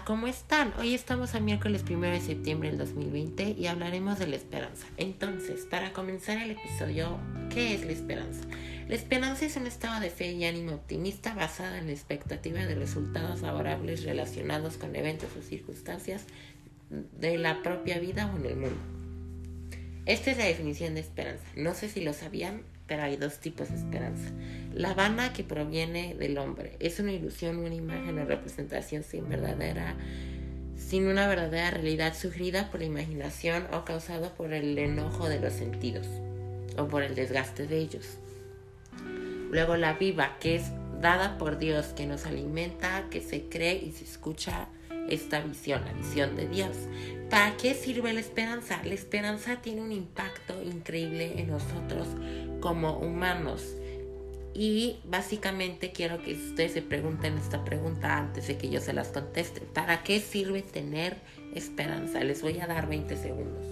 ¿cómo están? Hoy estamos a miércoles 1 de septiembre del 2020 y hablaremos de la esperanza. Entonces, para comenzar el episodio, ¿qué es la esperanza? La esperanza es un estado de fe y ánimo optimista basada en la expectativa de resultados favorables relacionados con eventos o circunstancias de la propia vida o en el mundo. Esta es la definición de esperanza. No sé si lo sabían, pero hay dos tipos de esperanza. La vana que proviene del hombre es una ilusión, una imagen o representación sin verdadera sin una verdadera realidad sugerida por la imaginación o causada por el enojo de los sentidos o por el desgaste de ellos. Luego la viva, que es dada por Dios, que nos alimenta, que se cree y se escucha esta visión, la visión de Dios. ¿Para qué sirve la esperanza? La esperanza tiene un impacto increíble en nosotros como humanos. Y básicamente quiero que ustedes se pregunten esta pregunta antes de que yo se las conteste. ¿Para qué sirve tener esperanza? Les voy a dar 20 segundos.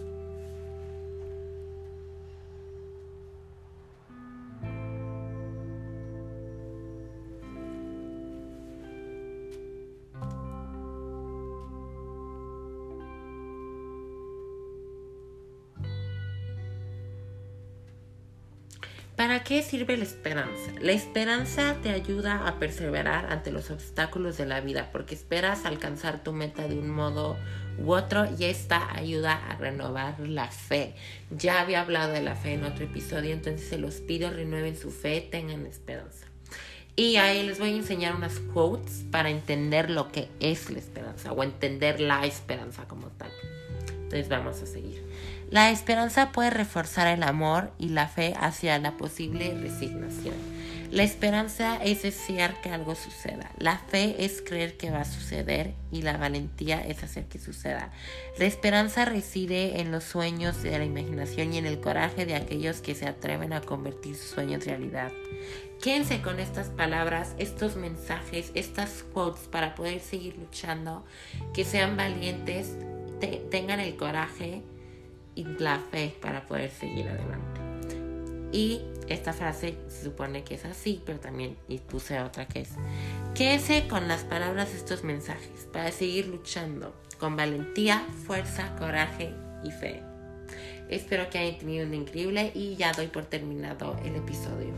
¿Para qué sirve la esperanza? La esperanza te ayuda a perseverar ante los obstáculos de la vida porque esperas alcanzar tu meta de un modo u otro y esta ayuda a renovar la fe. Ya había hablado de la fe en otro episodio, entonces se los pido renueven su fe, tengan esperanza. Y ahí les voy a enseñar unas quotes para entender lo que es la esperanza o entender la esperanza como tal. Entonces vamos a seguir. La esperanza puede reforzar el amor y la fe hacia la posible resignación. La esperanza es desear que algo suceda. La fe es creer que va a suceder y la valentía es hacer que suceda. La esperanza reside en los sueños de la imaginación y en el coraje de aquellos que se atreven a convertir sus sueños en realidad. Quédense con estas palabras, estos mensajes, estas quotes para poder seguir luchando, que sean valientes, tengan el coraje y la fe para poder seguir adelante. Y esta frase se supone que es así, pero también y puse otra que es, quédese con las palabras de estos mensajes para seguir luchando con valentía, fuerza, coraje y fe. Espero que hayan tenido un increíble y ya doy por terminado el episodio.